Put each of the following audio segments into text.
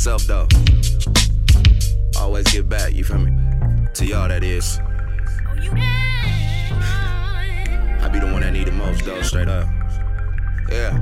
myself though. Always give back, you feel me? To y'all, that is. I be the one that need the most though, straight up. Yeah.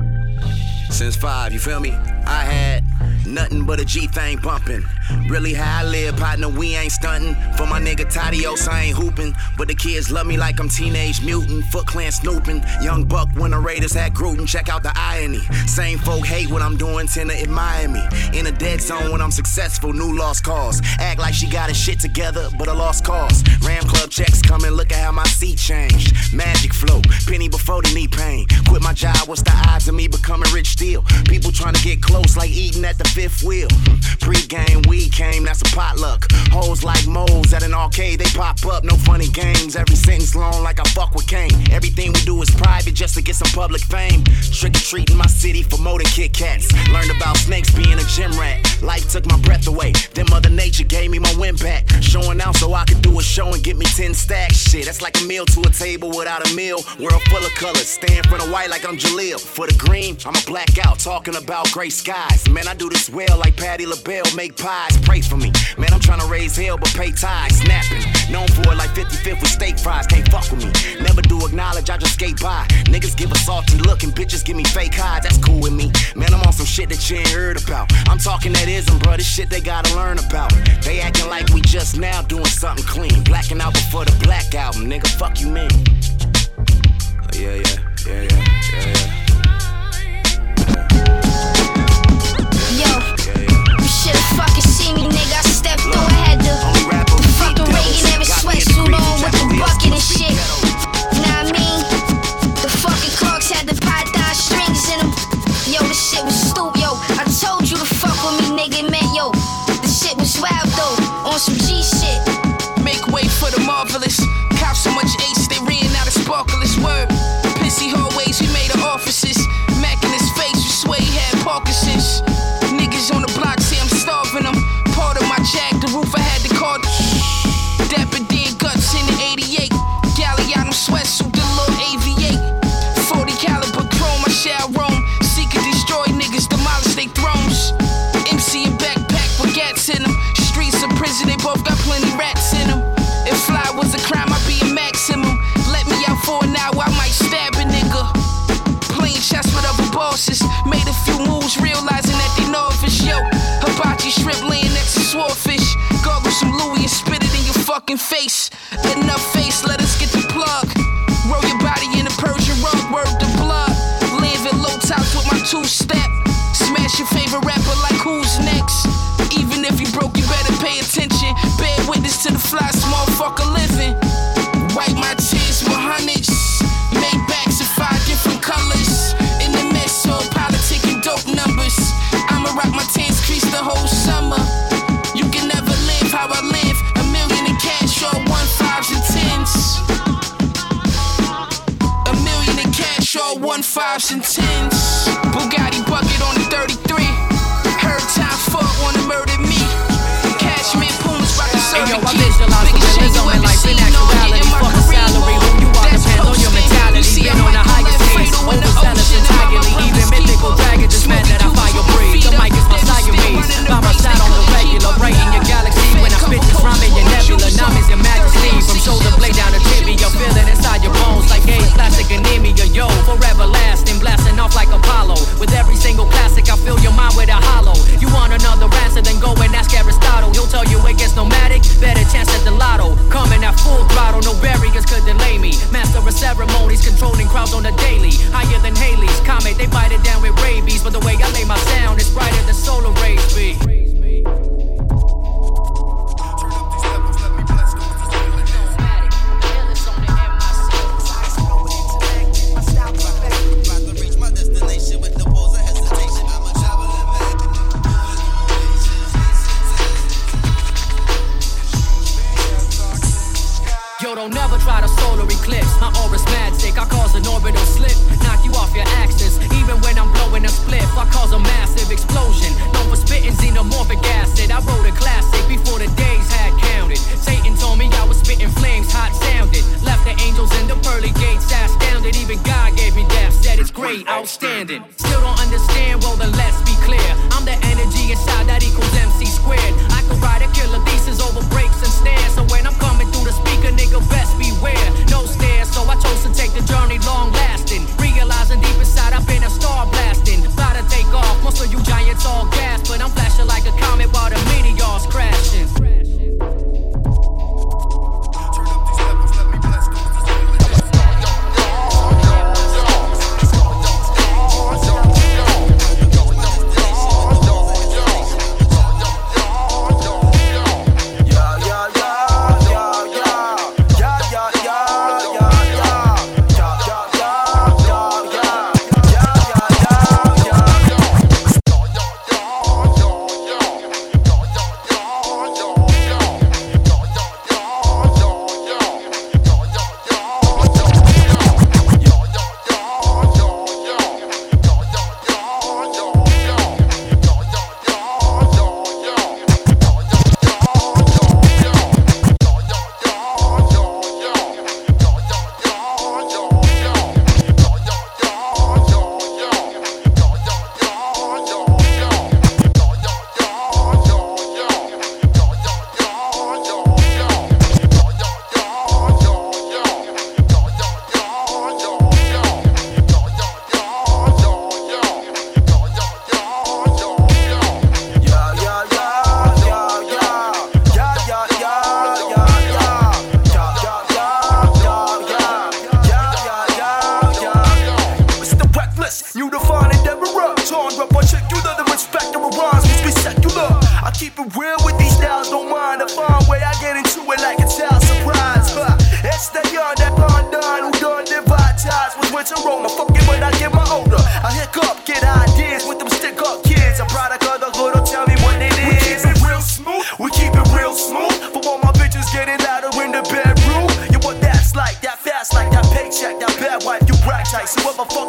Since five, you feel me? I had nothing but a G thing bumping. Really how I live, partner, we ain't stunting. For my nigga Tadios, I ain't hooping. But the kids love me like I'm teenage mutant. Foot clan snooping. Young Buck when the Raiders had Gruden. Check out the irony. Same folk hate what I'm doing, tend to admire me. In a dead zone when I'm successful, new lost cause. Act like she got her shit together, but a lost cause. Ram Club checks coming, look at how my seat changed. Magic flow, penny before the knee pain. Quit my job, what's the odds of me becoming rich still? People trying to get close like eating at the fifth wheel. Pre-game weed came, that's a potluck. Hoes like moles at an arcade, they pop up. No funny games. Every sentence long like I fuck with Kane. Everything we do is private just to get some public fame. Trick or treating my city for more than Kit Kats. Learned about snakes being a gym rat. Life took my breath away. Then Mother Nature gave me my win back. Showing out so I could do a show and get me 10 stacks. Shit, that's like a meal to a table without a meal. World full of colors. Stand for the white like I'm Jaleel. For the green, I'm a blackout talking about gray skies. Man, I do this well like Patti LaBelle. Make pies, pray for me. Man, I'm trying to raise hell but pay ties. Snapping. Known for it like 55th with steak fries. Can't fuck with me. Never do acknowledge, I just skate by. Niggas give a salty look and bitches give me fake highs. That's cool with me. Man, I'm on some shit that you ain't heard about. I'm talking that ism, bro. This shit they gotta learn about. They acting like we just now doing something clean. Blacking out before the black album, nigga. Fuck you, mean? Oh, yeah, yeah, yeah, yeah, yeah, yeah. Fucking see me, nigga. Face. option 10. Switch a Roma. Fucking when I get my older. I hiccup, get ideas with them stick up kids. A product of the hood, tell me what it is. We keep it real smooth, we keep it real smooth. For all my bitches getting louder in the bedroom. You what that's like, that fast like that paycheck, that bad wife, you brag tight. So whoever fucking with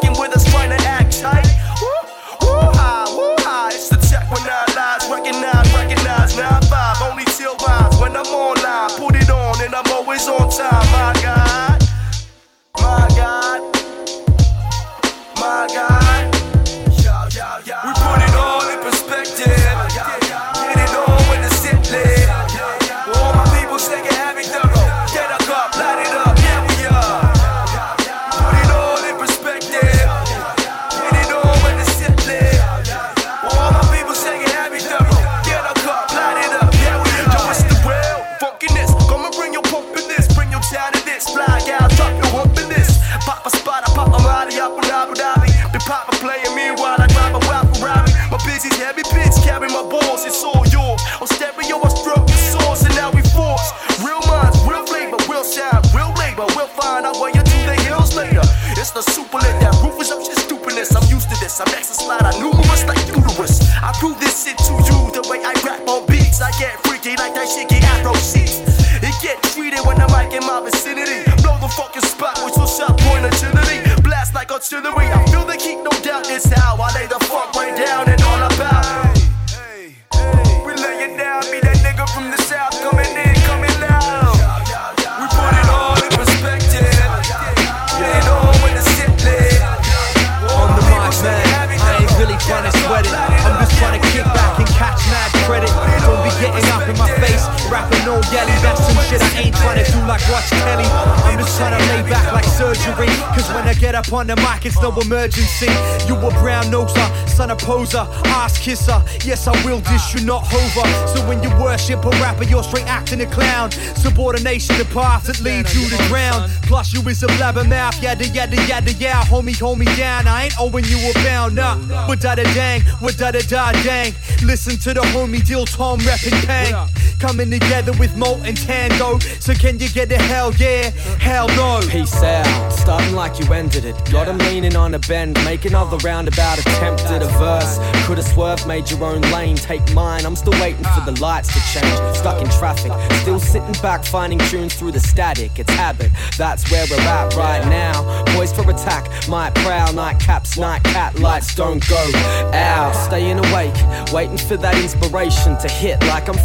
on the mic, it's no emergency. You a brown noser, son of poser, ass kisser. Yes, I will dish you, not hover. So when you worship a rapper, you're straight acting a clown. Subordination, the path that leads you to ground. Plus, you is a blabbermouth, yada yada yada yeah. Homie, hold me down. I ain't owing you a pound, nah. But da da dang, what da da da dang. Listen to the homie deal Tom reppin' Pang. Coming together with Molt and Tango. So can you get a hell yeah? Hell no. Peace out, starting like you ended it. Got him leaning on a bend, make another roundabout attempt at a verse. Could've swerved, made your own lane, take mine. I'm still waiting for the lights to change. Stuck in traffic, still sitting back, finding tunes through the static. It's habit, that's where we're at right now. Poised for attack, might prowl, nightcaps, night cat lights don't go out. Staying awake, waiting for that inspiration to hit like I'm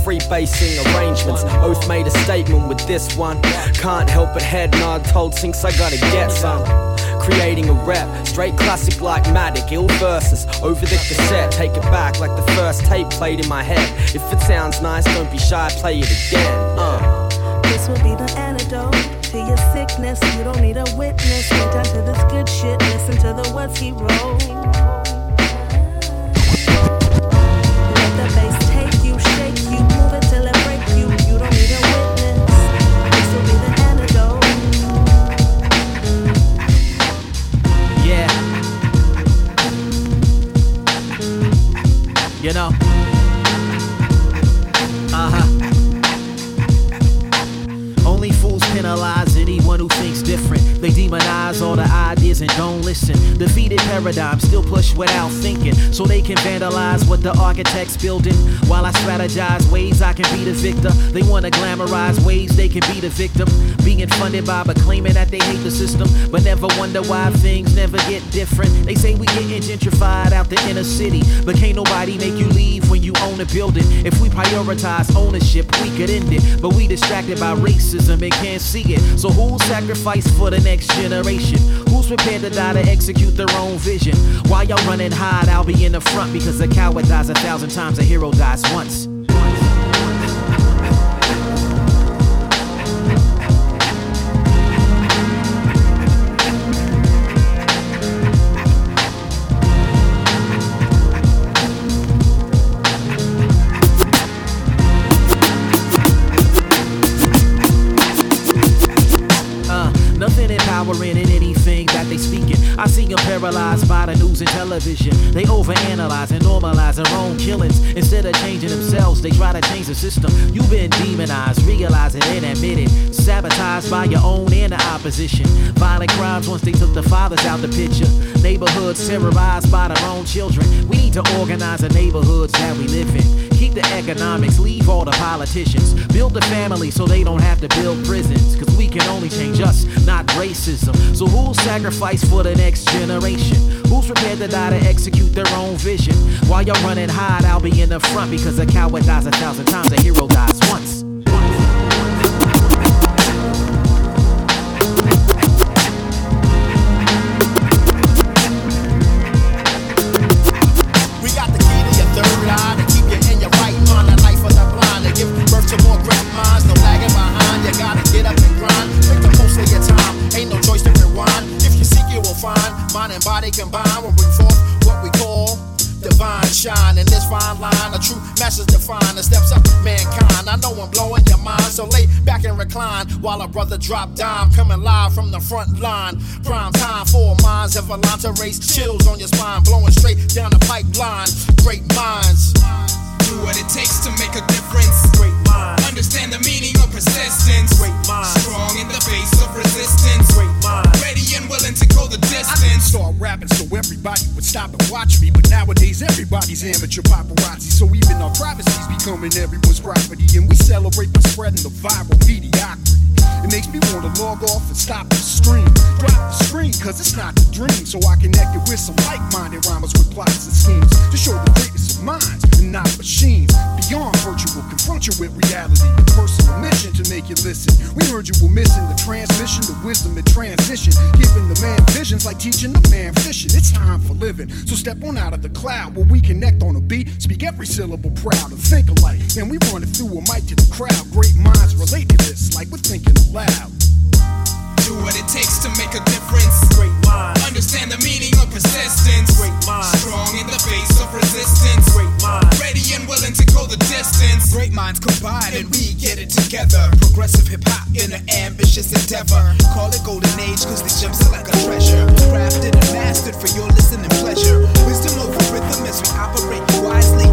freebasing arrangements. Oath made a statement with this one. Can't help but head nod, told sinks I gotta get some. Creating a rep, straight classic like Matic, ill verses over the cassette. Take it back like the first tape played in my head. If it sounds nice, don't be shy, play it again. Uh. This will be the antidote to your sickness. You don't need a witness. Get down to this good shit. Listen to the words he wrote. You know. And don't listen. Defeated paradigms still push without thinking, so they can vandalize what the architect's building. While I strategize ways I can be the victor, they wanna glamorize ways they can be the victim. Being funded by but claiming that they hate the system, but never wonder why things never get different. They say we getting gentrified out the inner city, but can't nobody make you leave when you own a building. If we prioritize ownership, we could end it, but we distracted by racism and can't see it. So who'll sacrifice for the next generation? Who's prepared to die to execute their own vision? While y'all running hide, I'll be in the front because a coward dies a thousand times, a hero dies once. System. You've been demonized, realize it and admit it. Sabotaged by your own and the opposition. Violent crimes once they took the fathers out the picture. Neighborhoods terrorized by their own children. We need to organize the neighborhoods that we live in. Keep the economics, leave all the politicians. Build the family so they don't have to build prisons. Cause we can only change us, not racism. So who'll sacrifice for the next generation? Who's prepared to die to execute their own vision? While you're running hide, I'll be in the front because a coward dies a thousand times, a hero dies once. Raise chills on your spine. Blowing straight down the pipeline. Great minds. Do what it takes to make a difference. Great minds. Understand the meaning of persistence. Great minds. Strong in the face of resistance. Great minds. Ready and willing to go the distance. I start rapping so everybody would stop and watch me. But nowadays everybody's amateur paparazzi. So even our privacy's becoming everyone's property. And we celebrate by spreading the viral mediocrity. It makes me want to log off and stop the stream. Drop the screen, cause it's not the dream. So I connect it with some like-minded rhymers with plots and schemes. To show the greatness of minds and not machines. Beyond virtual, confront you with reality. A personal mission to make you listen. We heard you were missing the transmission, the wisdom and transition. Giving the man visions like teaching the man fishing. It's time for living. So step on out of the cloud where we connect on a beat. Speak every syllable proud and think alike. And we run it through a mic to the crowd. Great minds relate to this like we're thinking aloud. Do what it takes to make a difference. Great minds. Understand the meaning of persistence. Great minds. Strong in the face of resistance. Great minds. Ready and willing to go the distance. Great minds combine and we get it together. Progressive hip hop in an ambitious endeavor. Call it golden age cause these gems are like a treasure. Crafted and mastered for your listening pleasure. Wisdom over rhythm as we operate wisely.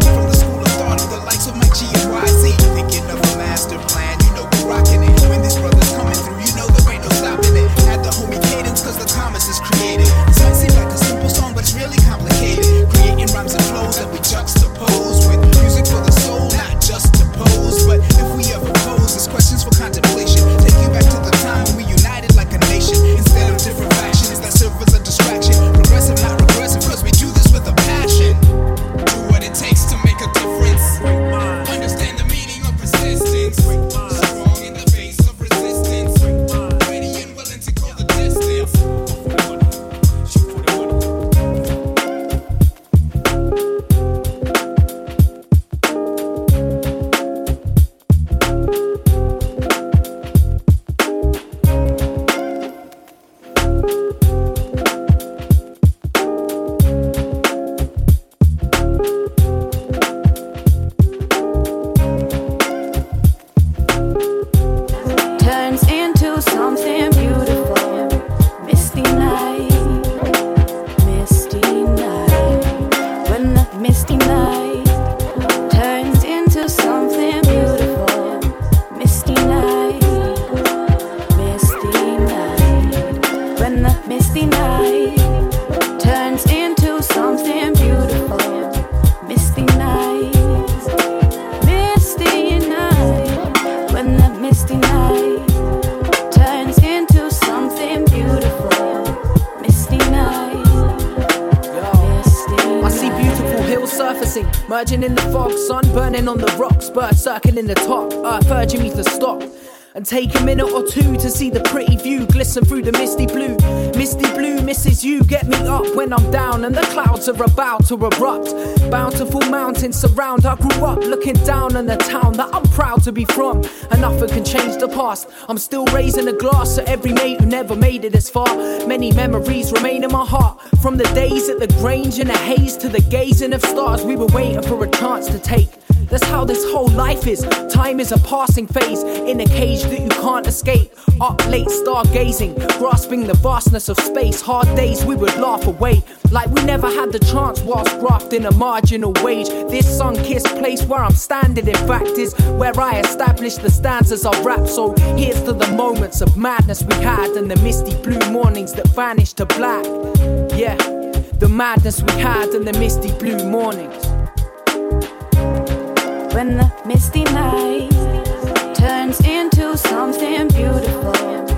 Take a minute or two to see the pretty view glisten through the misty blue. Misty blue misses you, get me up when I'm down, and the clouds are about to erupt. Bountiful mountains surround. I grew up looking down on the town that I'm proud to be from, and nothing can change the past. I'm still raising a glass to every mate who never made it this far. Many memories remain in my heart from the days at the Grange in the haze to the gazing of stars we were waiting for a chance to take. That's how this whole life is. Time is a passing phase in a cage that you can't escape. Up late, stargazing, grasping the vastness of space. Hard days we would laugh away, like we never had the chance whilst grafting a marginal wage. This sun kissed place where I'm standing, in fact, is where I established the stanzas of rap. So here's to the moments of madness we had and the misty blue mornings that vanished to black. Yeah, the madness we had and the misty blue mornings. When the misty night turns into something beautiful,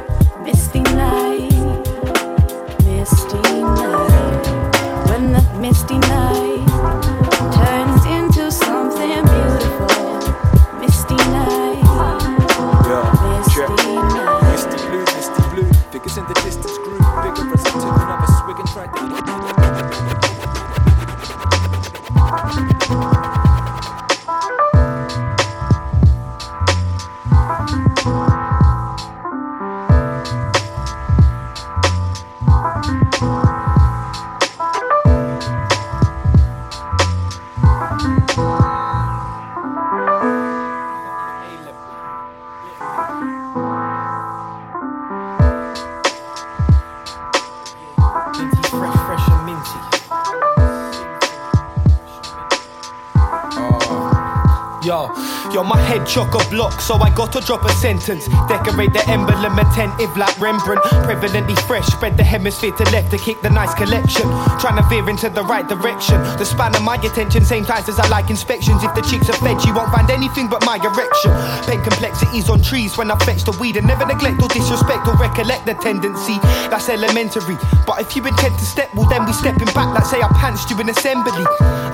chock a block, so I gotta drop a sentence. Decorate the emblem attentive like Rembrandt. Prevalently fresh, spread the hemisphere to left to kick the nice collection. Trying to veer into the right direction. The span of my attention, same times as I like inspections. If the chicks are fed, she won't find anything but my erection. Paint complexities on trees when I fetch the weed and never neglect or disrespect or recollect the tendency. That's elementary. But if you intend to step, well, then we stepping back like say I pantsed you in assembly.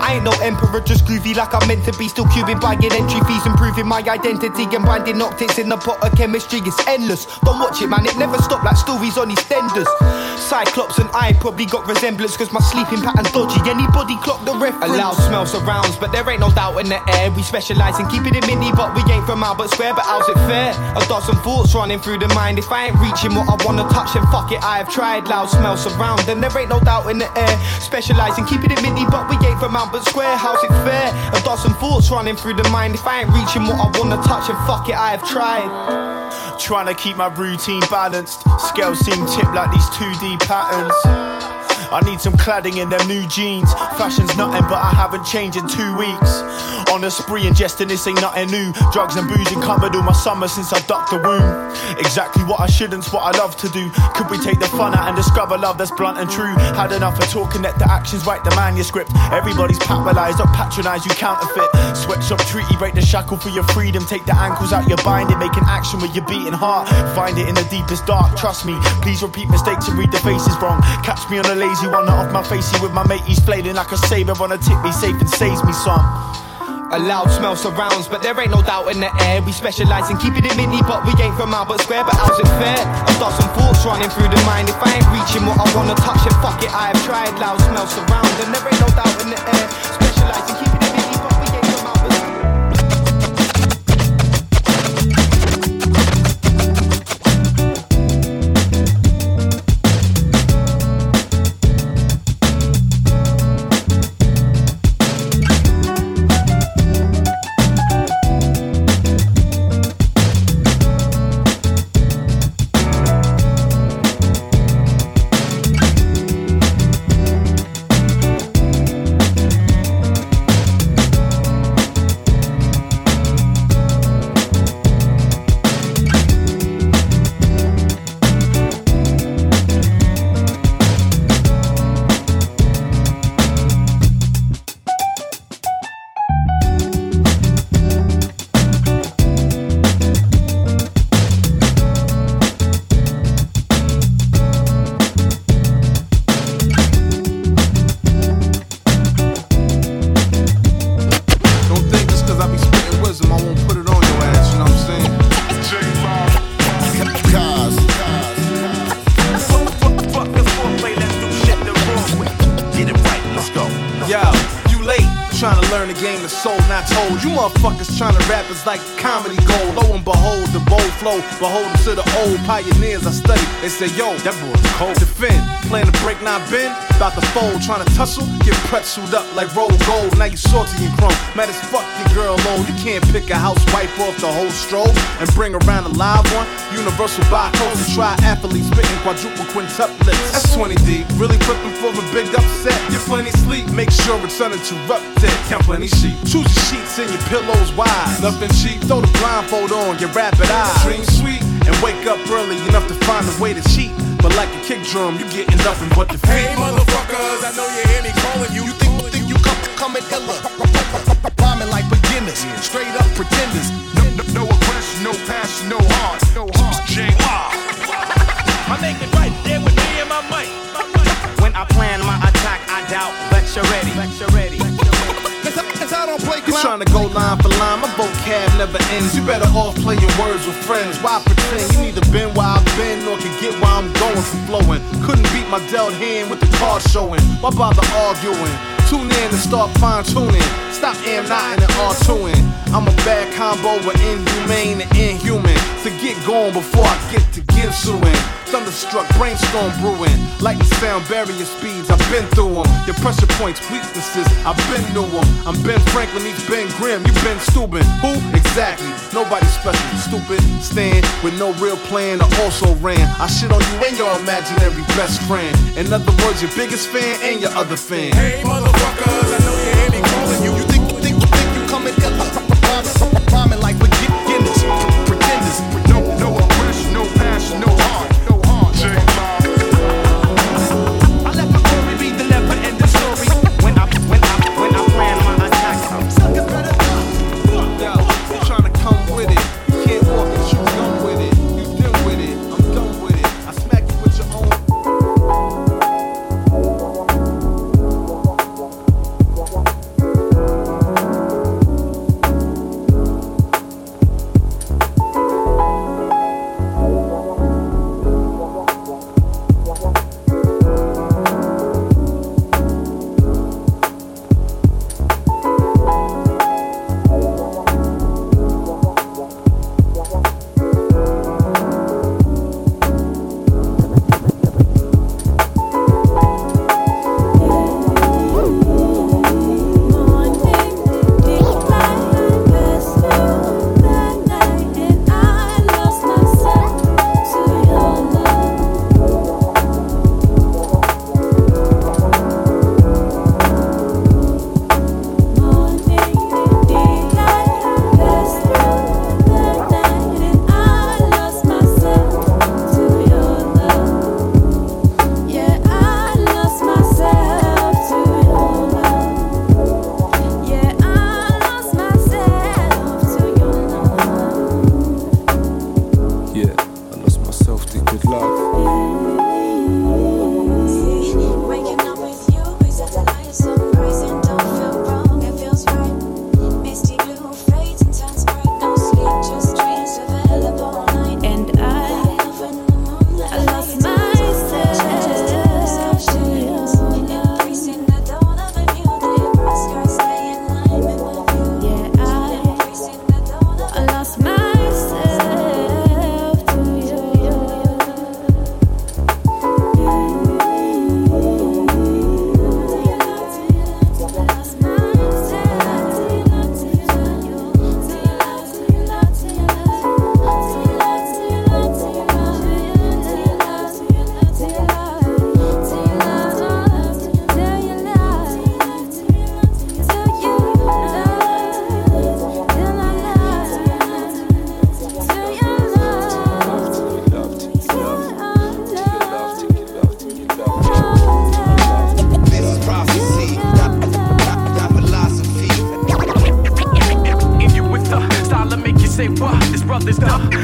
I ain't no emperor, just groovy like I'm meant to be. Still cubing getting entry fees, improving my identity and binding optics in the pot of chemistry. It's endless. Don't watch it, man. It never stop like stories on EastEnders. Cyclops and I probably got resemblance because my sleeping pattern dodgy. Anybody clock the reference? A loud smell surrounds, but there ain't no doubt in the air. We specialize in keeping it mini, but we ain't from Albert Square. But how's it fair? A dozen thoughts running through the mind. If I ain't reaching what I wanna touch, then fuck it. I have tried. Loud smell surround, and there ain't no doubt in the air. Specialize in keeping it mini, but we ain't from Albert Square. How's it fair? A dozen thoughts running through the mind. If I ain't reaching what I wanna touch, then fuck it. I have tried. Trying to keep my routine balanced. Scales seem tipped like these 2D patterns. I need some cladding in them new jeans. Fashion's nothing, but I haven't changed in two weeks. On a spree, ingesting this ain't nothing new. Drugs and booze covered all my summer since I ducked the womb. Exactly what I shouldn't, what I love to do. Could we take the fun out and discover love that's blunt and true? Had enough of talking, let the actions write the manuscript. Everybody's paralyzed, don't patronize, you counterfeit. Sweatshop treaty, break the shackle for your freedom. Take the ankles out your binding, make an action with your beating heart. Find it in the deepest dark, trust me. Please repeat mistakes and read the faces wrong. Catch me on a lazy one, not off my facey with my mate, he's flailing like a saber on a tip. Be safe and saves me some. A loud smell surrounds, but there ain't no doubt in the air. We specialize in keeping it mini, but we ain't from Albert Square. But how's it fair? A dozen thoughts running through the mind. If I ain't reaching what I wanna touch, then fuck it. I have tried. Loud smell surrounds, and there ain't no doubt in the air. Specialize in keeping Behold old pioneers I study. They say, yo, that boy's cold. Defend, plan to break not bend. About to fold, trying to tussle, get pretzeled up like roll gold. Now you salty and chrome. Mad as fuck your girl old. You can't pick a housewife off the whole stroll and bring around a live one. Universal and try athletes spitting quadruple quintuplets. That's 20 deep. Really flipping for a big upset. Get plenty sleep, make sure it's uninterrupted. Count plenty sheep. Choose your sheets and your pillows wide. Nothing cheap. Throw the blindfold on, get rapid eyes. Dream sweet and wake up early enough to find a way to cheat. But like a kick drum, you getting nothing but the feet. Hey, motherfuckers, I know you hear me calling you. You think, think you come, coming illa? Bombing like beginners, straight up pretenders. No, no, no aggression, no passion, no heart, no heart. J Law. My nigga right there with me and my mic. When I plan my attack, I doubt that you're ready. That you're ready. You clown. tryna go line for line, my vocab never ends. You better off playing words with friends. Why pretend you neither been where I've been or can get where I'm going from flowing? Couldn't beat my dealt hand with the card showing. Why bother arguing? Tune in and start fine tuning. Stop am not and all tuning. I'm a bad combo with inhumane and inhuman. To get going before I get to Ginsuing. Thunderstruck brainstorm brewing. Lightning sound barrier speeds, I've been through them. Your pressure points, weaknesses, I've been through them. I'm Ben Franklin, he's Ben Grimm, you Ben Stubin. Who? Exactly. Nobody special. Stupid. Stand with no real plan or also ran. I shit on you and your imaginary best friend. In other words, your biggest fan and your other fan. Hey, motherfuckers, brother's the.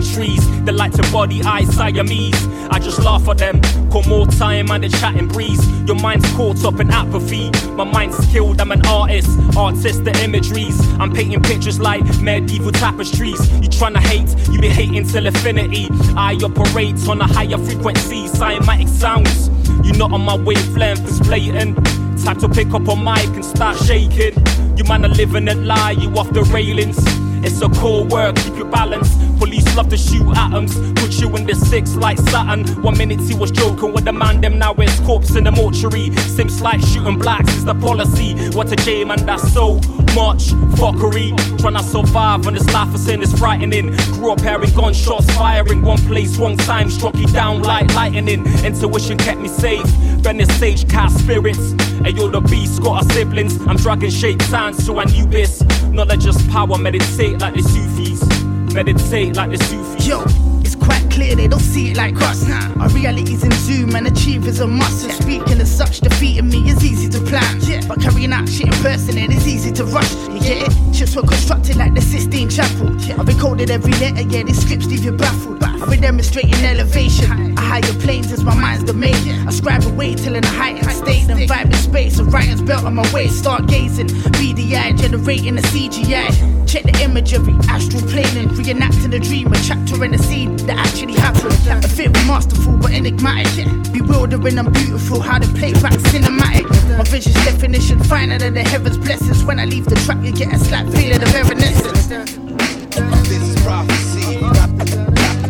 Trees. The lights and body eyes Siamese. I just laugh at them. Call more time and the chatting breeze. Your mind's caught up in apathy. My mind's skilled, I'm an artist. Artist the imageries. I'm painting pictures like medieval tapestries. You tryna hate, you be hating till infinity. I operate on a higher frequency. Cymatic sounds. You're not on my wavelength, it's blatant. Time to pick up a mic and start shaking. You man are living a lie, you off the railings. It's a core work, keep your balance. Police love to shoot atoms, put you in the six like Saturn. One minute he was joking with the man, them now it's corpse in the mortuary. Sims like shooting blacks is the policy. What a shame, and that's so much fuckery. Trying to survive on this life of sin is frightening. Grew up hearing gunshots firing, one place, one time, struck you down like lightning. Intuition kept me safe. Venice sage cast spirits. And you're the beast, got our siblings. I'm dragging shape signs to Anubis. Knowledge is power, meditate like the Sufis. Meditate like the Sufis. Yo, it's quite clear they don't see it like us. Our reality's in zoom and achieve is a must. Speaking as such, defeating me is easy to plan. But carrying out shit in person, it is easy to rush. It? Ships were constructed like the Sistine Chapel. I've been coded every letter, yeah, these scripts leave you baffled. I've been demonstrating elevation. I higher planes as my mind's the domain. I scribe away till in a heightened state and vibe in space. A writing's belt on my waist, start gazing. BDI generating a CGI. Check the imagery, astral planing, reenacting a dream, a chapter in a scene that actually happened. A fit masterful but enigmatic. Bewildering and beautiful, how the playback cinematic. My vision's definition, finer than the heavens' blessings. When I leave the track, you get a slight feeling of evanescence. This is prophecy.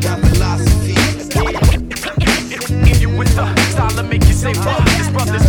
Got philosophy. In you with the style that make you say, fuck, this brother's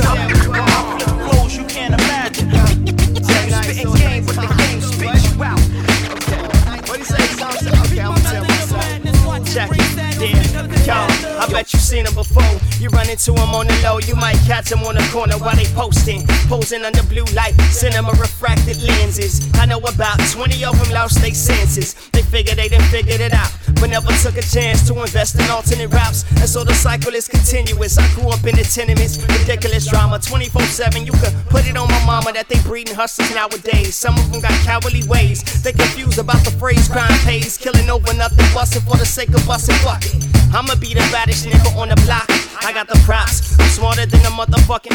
You run into him on the low, you might catch him on the corner while they posting. Posing under blue light, cinema refracted lenses. I know about 20 of them lost their senses. They figured they done figured it out, but never took a chance to invest in alternate routes. And so the cycle is continuous. I grew up in the tenements, ridiculous drama 24 7. You could put it on my mama that they breeding hustlers nowadays. Some of them got cowardly ways. They confused about the phrase crime pays, killing over nothing, busting for the sake of busting bucket. I'ma be the baddest nigga on the block. I got the props. I'm smarter than a motherfucking.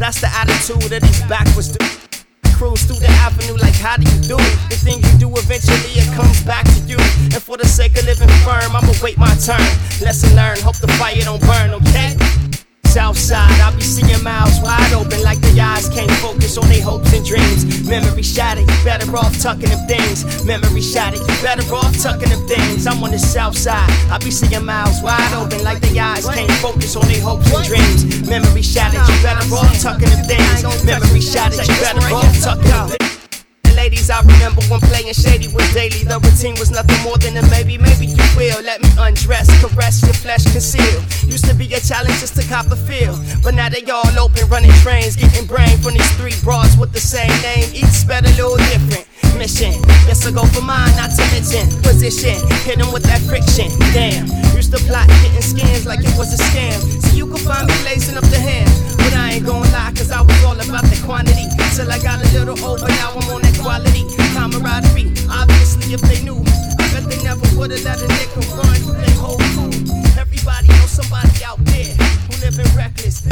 That's the attitude of these backwards dudes. Cruise through the avenue like how do you do it? The thing you do eventually it comes back to you. And for the sake of living firm, I'ma wait my turn. Lesson learned, hope the fire don't burn, okay? Southside, I'll be seeing miles wide open like the eyes can't focus on their hopes and dreams. Memory shattered, you better off tucking them things. Memory shattered, you better off tucking them things. I'm on the south side, I'll be seeing miles wide open like the eyes can't focus on their hopes and dreams. Memory shattered, you better off tucking them things. Memory shattered, you better off tucking them things. Ladies, I remember when playing shady was daily. The routine was nothing more than a maybe, maybe you will. Let me undress, caress your flesh, conceal. Used to be a challenge just to cop a feel. But now they all open, running trains, getting brain from these three broads with the same name. Each spelled a little different. Mission, yes, I go for mine, not to mention position. Hit with that friction. Damn, used to plot getting skins like it was a scam. So you can find me blazing up the hand. But I ain't gonna lie, cause I was all about the quantity. Till I got a little over, now I'm on that. Camaraderie, obviously, if they knew, I bet they never would've let a nigga run through their whole crew. Everybody knows somebody out there who living reckless.